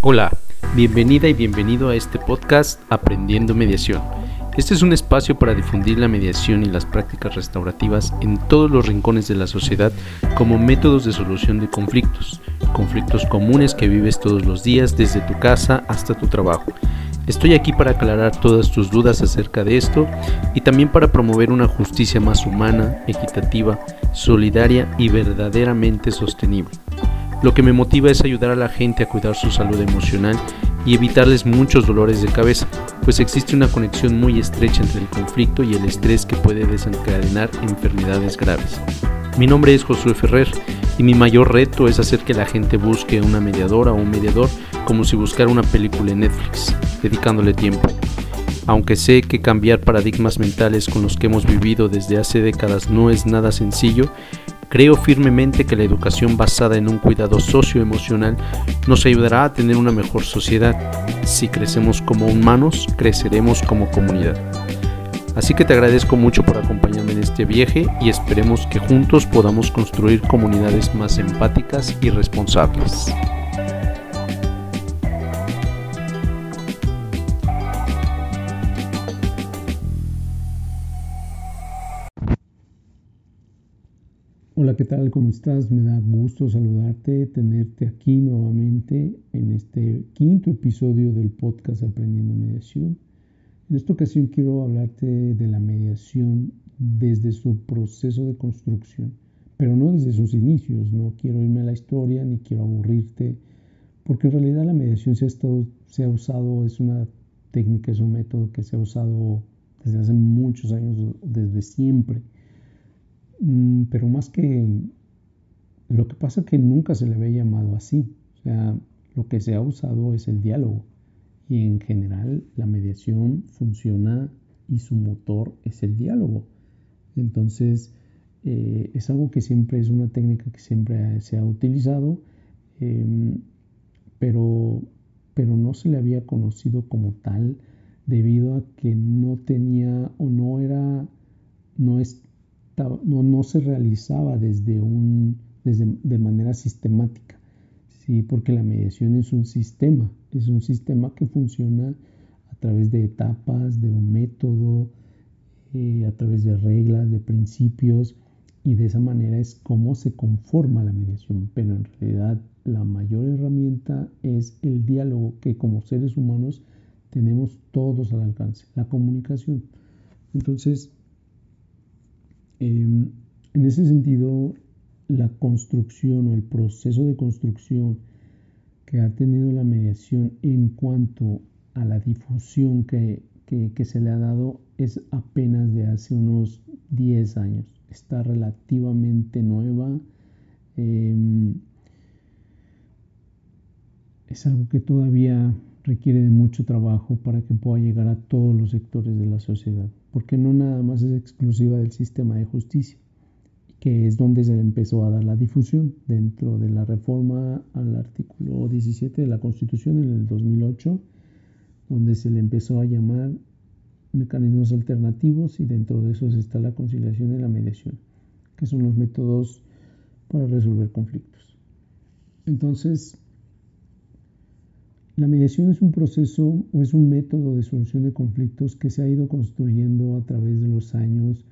Hola, bienvenida y bienvenido a este podcast Aprendiendo Mediación. Este es un espacio para difundir la mediación y las prácticas restaurativas en todos los rincones de la sociedad como métodos de solución de conflictos, conflictos comunes que vives todos los días desde tu casa hasta tu trabajo. Estoy aquí para aclarar todas tus dudas acerca de esto y también para promover una justicia más humana, equitativa, solidaria y verdaderamente sostenible. Lo que me motiva es ayudar a la gente a cuidar su salud emocional y evitarles muchos dolores de cabeza, pues existe una conexión muy estrecha entre el conflicto y el estrés que puede desencadenar enfermedades graves. Mi nombre es Josué Ferrer y mi mayor reto es hacer que la gente busque una mediadora o un mediador como si buscara una película en Netflix, dedicándole tiempo. Aunque sé que cambiar paradigmas mentales con los que hemos vivido desde hace décadas no es nada sencillo, Creo firmemente que la educación basada en un cuidado socioemocional nos ayudará a tener una mejor sociedad. Si crecemos como humanos, creceremos como comunidad. Así que te agradezco mucho por acompañarme en este viaje y esperemos que juntos podamos construir comunidades más empáticas y responsables. Hola, ¿qué tal? ¿Cómo estás? Me da gusto saludarte, tenerte aquí nuevamente en este quinto episodio del podcast Aprendiendo Mediación. En esta ocasión quiero hablarte de la mediación desde su proceso de construcción, pero no desde sus inicios. No quiero irme a la historia ni quiero aburrirte, porque en realidad la mediación se ha, se ha usado, es una técnica, es un método que se ha usado desde hace muchos años, desde siempre pero más que lo que pasa es que nunca se le había llamado así. O sea, lo que se ha usado es el diálogo. Y en general la mediación funciona y su motor es el diálogo. Entonces, eh, es algo que siempre es una técnica que siempre se ha utilizado, em, pero, pero no se le había conocido como tal debido a que no tenía o no era, no es, no, no se realizaba desde un, desde, de manera sistemática, ¿sí? porque la mediación es un sistema, es un sistema que funciona a través de etapas, de un método, eh, a través de reglas, de principios, y de esa manera es como se conforma la mediación, pero en realidad la mayor herramienta es el diálogo que como seres humanos tenemos todos al alcance, la comunicación. Entonces, Em, en ese sentido, la construcción o el proceso de construcción que ha tenido la mediación en cuanto a la difusión que, se le ha dado es apenas de hace unos 10 años. Está relativamente nueva. Em, es algo que todavía requiere de mucho trabajo para que pueda llegar a todos los sectores de la sociedad porque no nada más es exclusiva del sistema de justicia, que es donde se empezó a dar la difusión dentro de la reforma al artículo 17 de la Constitución en el 2008, donde se le empezó a llamar mecanismos alternativos y dentro de esos está la conciliación y la mediación, que son los métodos para resolver conflictos. Entonces, la mediación es un proceso o es un método de solución de conflictos que se ha ido construyendo a través de los años,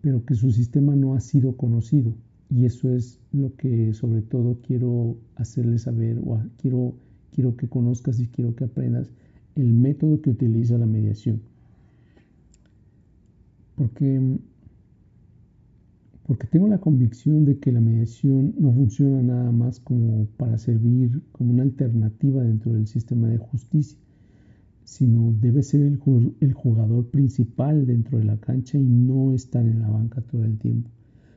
pero que su sistema no ha sido conocido. Y eso es lo que sobre todo quiero hacerles saber o quiero, quiero que conozcas y quiero que aprendas el método que utiliza la mediación. Porque porque tengo la convicción de que la mediación no funciona nada más como para servir como una alternativa dentro del sistema de justicia, sino debe ser el, jugador principal dentro de la cancha y no estar en la banca todo el tiempo.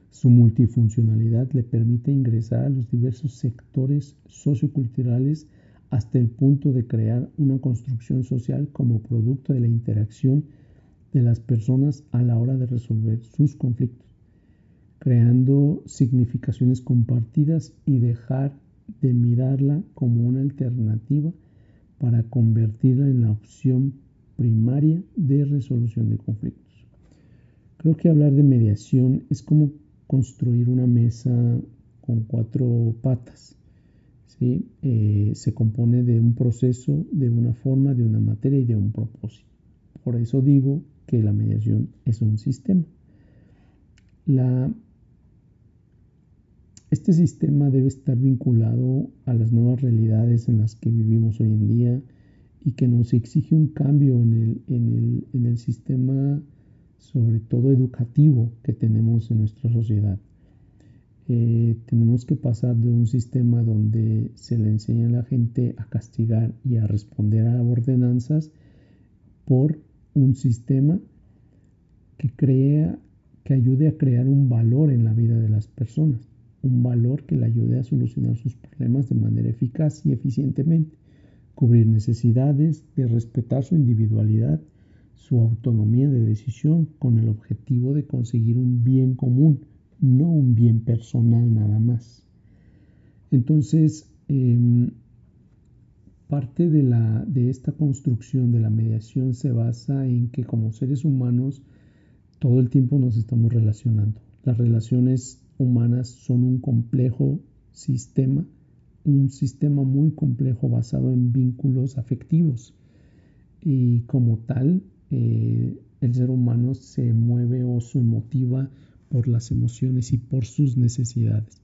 Su multifuncionalidad le permite ingresar a los diversos sectores socioculturales hasta el punto de crear una construcción social como producto de la interacción de las personas a la hora de resolver sus conflictos creando significaciones compartidas y dejar de mirarla como una alternativa para convertirla en la opción primaria de resolución de conflictos. Creo que hablar de mediación es como construir una mesa con cuatro patas. Eh, se compone de un proceso, de una forma, de una materia y de un propósito. Por eso digo que la mediación es un sistema. Este sistema debe estar vinculado a las nuevas realidades en las que vivimos hoy en día y que nos exige un cambio en el, sistema, sobre todo educativo, que tenemos en nuestra sociedad. Eh, tenemos que pasar de un sistema donde se le enseña a la gente a castigar y a responder a ordenanzas por un sistema que crea que ayude a crear un valor en la vida de las personas, un valor que le ayude a solucionar sus problemas de manera eficaz y eficientemente, cubrir necesidades, de respetar su individualidad, su autonomía de decisión con el objetivo de conseguir un bien común no un bien personal nada más. Entonces, em, parte de, la, de esta construcción de la mediación se basa en que como seres humanos todo el tiempo nos estamos relacionando. Las relaciones humanas son un complejo sistema, un sistema muy complejo basado en vínculos afectivos. Y como tal, eh, el ser humano se mueve o se motiva por las emociones y por sus necesidades.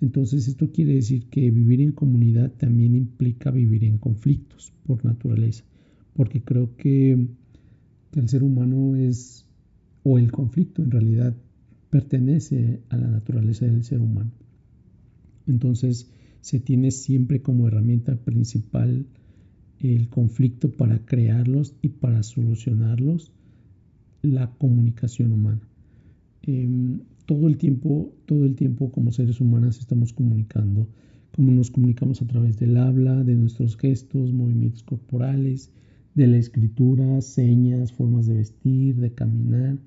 Entonces esto quiere decir que vivir en comunidad también implica vivir en conflictos por naturaleza, porque creo que, el ser humano es, o el conflicto en realidad pertenece a la naturaleza del ser humano. Entonces se tiene siempre como herramienta principal el conflicto para crearlos y para solucionarlos la comunicación humana. Em, todo el tiempo, todo el tiempo como seres humanos estamos comunicando, como nos comunicamos a través del habla, de nuestros gestos, movimientos corporales, de la escritura, señas, formas de vestir, de caminar,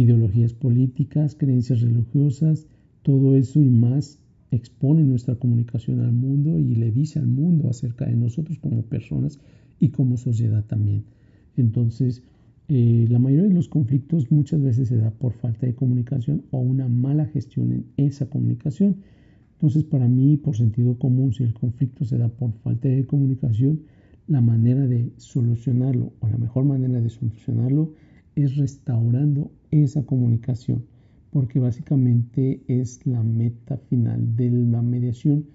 ideologías políticas, creencias religiosas, todo eso y más expone nuestra comunicación al mundo y le dice al mundo acerca de nosotros como personas y como sociedad también. Entonces, eh, la mayoría de los conflictos muchas veces se da por falta de comunicación o una mala gestión en esa comunicación. Entonces, para mí, por sentido común, si el conflicto se da por falta de comunicación, la manera de solucionarlo o la mejor manera de solucionarlo es restaurando esa comunicación, porque básicamente es la meta final de la mediación.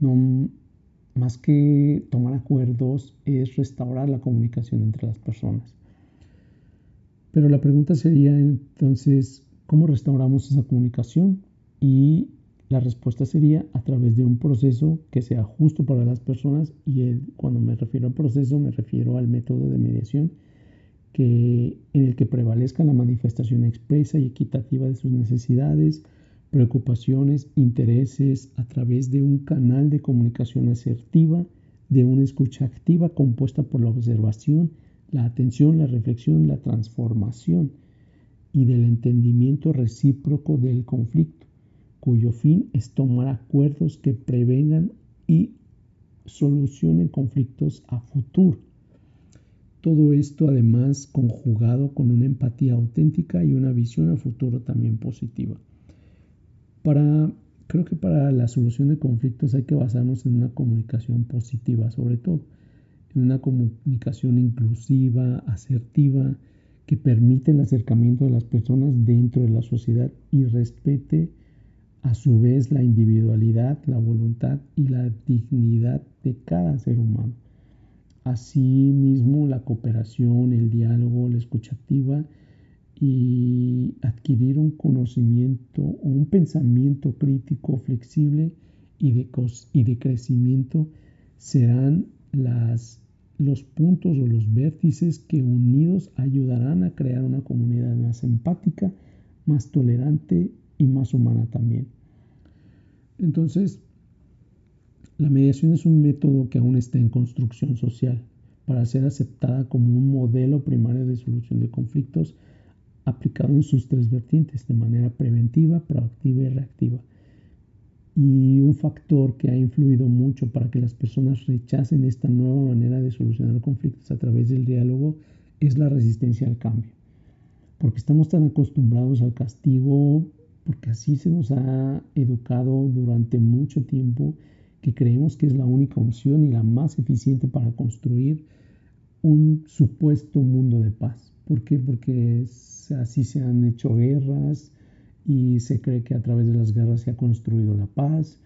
No, más que tomar acuerdos, es restaurar la comunicación entre las personas. Pero la pregunta sería entonces, ¿cómo restauramos esa comunicación? Y la respuesta sería a través de un proceso que sea justo para las personas y cuando me refiero al proceso me refiero al método de mediación que, en el que prevalezca la manifestación expresa y equitativa de sus necesidades, preocupaciones, intereses a través de un canal de comunicación asertiva, de una escucha activa compuesta por la observación, la atención, la reflexión, la transformación y del entendimiento recíproco del conflicto, cuyo fin es tomar acuerdos que prevengan y solucionen conflictos a futuro. Todo esto además conjugado con una empatía auténtica y una visión a futuro también positiva. Para, creo que para la solución de conflictos hay que basarnos en una comunicación positiva sobre todo en una comunicación inclusiva, asertiva, que permite el acercamiento de las personas dentro de la sociedad y respete a su vez la individualidad, la voluntad y la dignidad de cada ser humano. Asimismo, la cooperación, el diálogo, la escucha activa y adquirir un conocimiento o un pensamiento crítico, flexible y de, y de crecimiento serán las, los puntos o los vértices que unidos ayudarán a crear una comunidad más empática, más tolerante y más humana también. Entonces, la mediación es un método que aún está en construcción social para ser aceptada como un modelo primario de solución de conflictos aplicado en sus tres vertientes de manera preventiva, proactiva y reactiva y un factor que ha influido mucho para que las personas rechacen esta nueva manera de solucionar conflictos a través del diálogo es la resistencia al cambio. Porque estamos tan acostumbrados al castigo, porque así se nos ha educado durante mucho tiempo que creemos que es la única opción y la más eficiente para construir un supuesto mundo de paz. ¿Por qué? Porque así se han hecho guerras y se cree que a través de las guerras se ha construido la paz,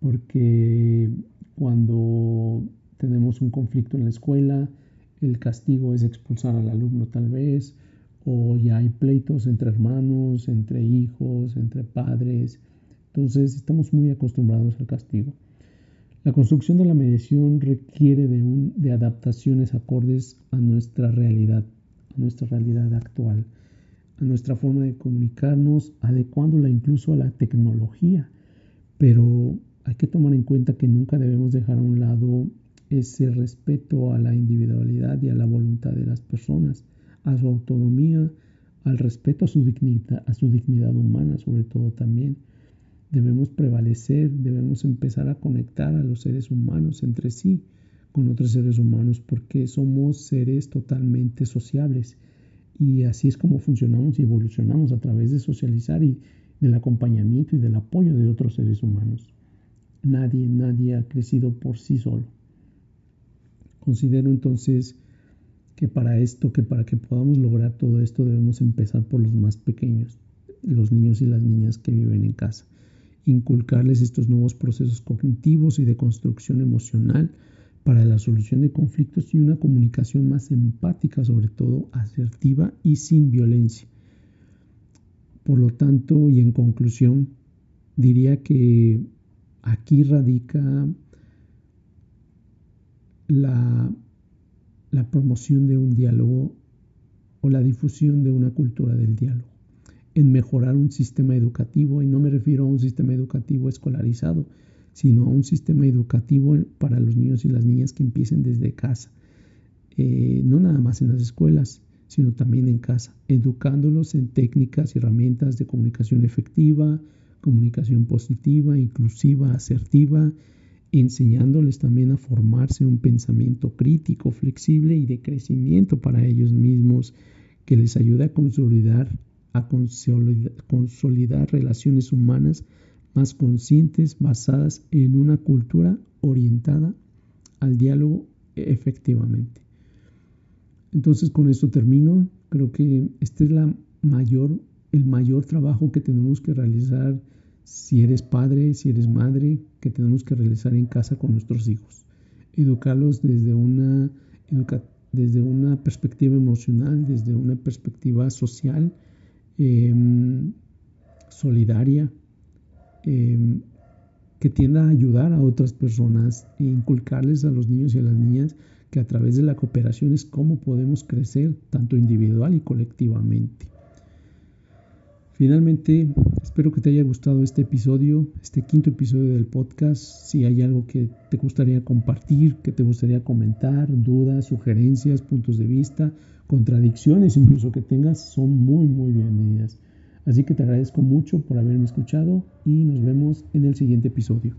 porque cuando tenemos un conflicto en la escuela, el castigo es expulsar al alumno tal vez, o ya hay pleitos entre hermanos, entre hijos, entre padres. Entonces estamos muy acostumbrados al castigo. La construcción de la mediación requiere de, de adaptaciones acordes a nuestra realidad, a nuestra realidad actual, a nuestra forma de comunicarnos, adecuándola incluso a la tecnología. Pero hay que tomar en cuenta que nunca debemos dejar a un lado ese respeto a la individualidad y a la voluntad de las personas, a su autonomía, al respeto a su dignidad, a su dignidad humana sobre todo también. Debemos prevalecer, debemos empezar a conectar a los seres humanos entre sí con otros seres humanos porque somos seres totalmente sociables y así es como funcionamos y evolucionamos a través de socializar y del acompañamiento y del apoyo de otros seres humanos. Nadie, nadie ha crecido por sí solo. Considero entonces que para esto, que para que podamos lograr todo esto debemos empezar por los más pequeños, los niños y las niñas que viven en casa. Inculcarles estos nuevos procesos cognitivos y de construcción emocional para la solución de conflictos y una comunicación más empática, sobre todo asertiva y sin violencia. Por lo tanto, y en conclusión, diría que aquí radica la, promoción de un diálogo o la difusión de una cultura del diálogo, en mejorar un sistema educativo, y no me refiero a un sistema educativo escolarizado, sino a un sistema educativo para los niños y las niñas que empiecen desde casa, eh, no nada más en las escuelas, sino también en casa, educándolos en técnicas y herramientas de comunicación efectiva, comunicación positiva, inclusiva, asertiva, enseñándoles también a formarse un pensamiento crítico, flexible y de crecimiento para ellos mismos, que les ayude a consolidar, a consolidar, relaciones humanas más conscientes basadas en una cultura orientada al diálogo efectivamente. Entonces con esto termino. Creo que este es la mayor, el mayor trabajo que tenemos que realizar si eres padre, si eres madre, que tenemos que realizar en casa con nuestros hijos. Educarlos desde una, desde una perspectiva emocional, desde una perspectiva social, em, solidaria, em, que tienda a ayudar a otras personas e inculcarles a los niños y a las niñas que a través de la cooperación es cómo podemos crecer tanto individual y colectivamente. Finalmente, espero que te haya gustado este episodio, este quinto episodio del podcast. Si hay algo que te gustaría compartir, que te gustaría comentar, dudas, sugerencias, puntos de vista, contradicciones incluso que tengas, son muy, muy bienvenidas. Así que te agradezco mucho por haberme escuchado y nos vemos en el siguiente episodio.